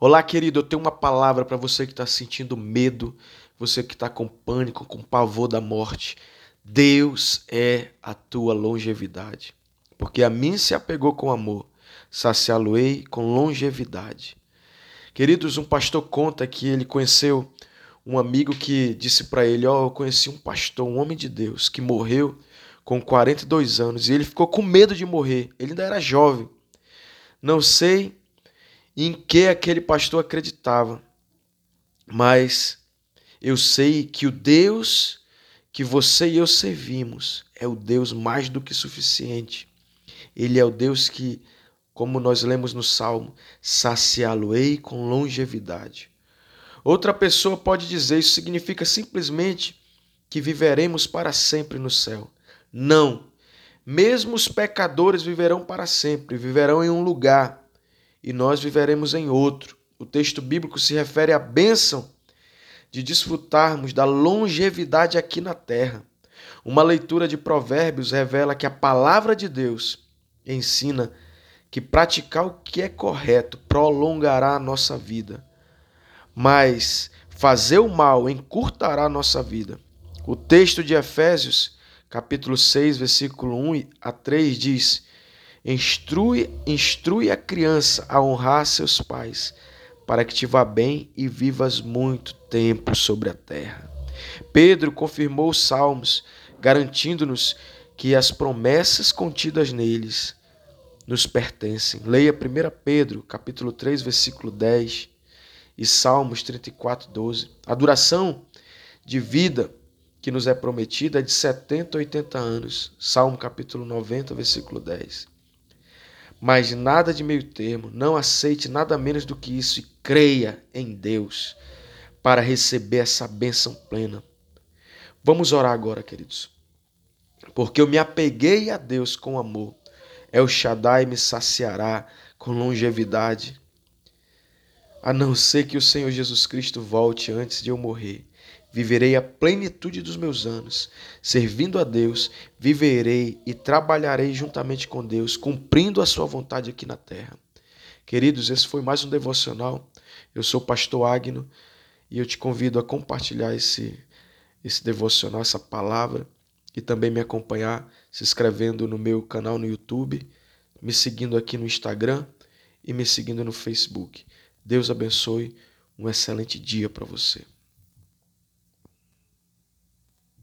Olá, querido, eu tenho uma palavra para você que está sentindo medo, você que está com pânico, com pavor da morte. Deus é a tua longevidade, porque a mim se apegou com amor, saciá-lo-ei com longevidade. Queridos, um pastor conta que ele conheceu um amigo que disse para ele: Ó, oh, eu conheci um pastor, um homem de Deus, que morreu com 42 anos e ele ficou com medo de morrer. Ele ainda era jovem. Não sei em que aquele pastor acreditava, mas eu sei que o Deus que você e eu servimos é o Deus mais do que suficiente. Ele é o Deus que, como nós lemos no Salmo, saciá-lo-ei com longevidade. Outra pessoa pode dizer isso significa simplesmente que viveremos para sempre no céu. Não. Mesmo os pecadores viverão para sempre, viverão em um lugar e nós viveremos em outro. O texto bíblico se refere à bênção de desfrutarmos da longevidade aqui na terra. Uma leitura de Provérbios revela que a palavra de Deus ensina que praticar o que é correto prolongará a nossa vida, mas fazer o mal encurtará a nossa vida. O texto de Efésios, capítulo 6, versículo 1 a 3 diz: Instrui, instrui a criança a honrar seus pais, para que te vá bem e vivas muito tempo sobre a terra. Pedro confirmou os salmos, garantindo-nos que as promessas contidas neles nos pertencem. Leia 1 Pedro, capítulo 3, versículo 10 e Salmos 34, 12. A duração de vida que nos é prometida é de 70 a 80 anos. Salmo capítulo 90, versículo 10. Mas nada de meio termo, não aceite nada menos do que isso e creia em Deus para receber essa bênção plena. Vamos orar agora, queridos. Porque eu me apeguei a Deus com amor. O Shaddai me saciará com longevidade. A não ser que o Senhor Jesus Cristo volte antes de eu morrer. Viverei a plenitude dos meus anos, servindo a Deus, viverei e trabalharei juntamente com Deus, cumprindo a sua vontade aqui na terra. Queridos, esse foi mais um devocional. Eu sou o pastor Agno e eu te convido a compartilhar esse esse devocional, essa palavra e também me acompanhar se inscrevendo no meu canal no YouTube, me seguindo aqui no Instagram e me seguindo no Facebook. Deus abençoe. Um excelente dia para você.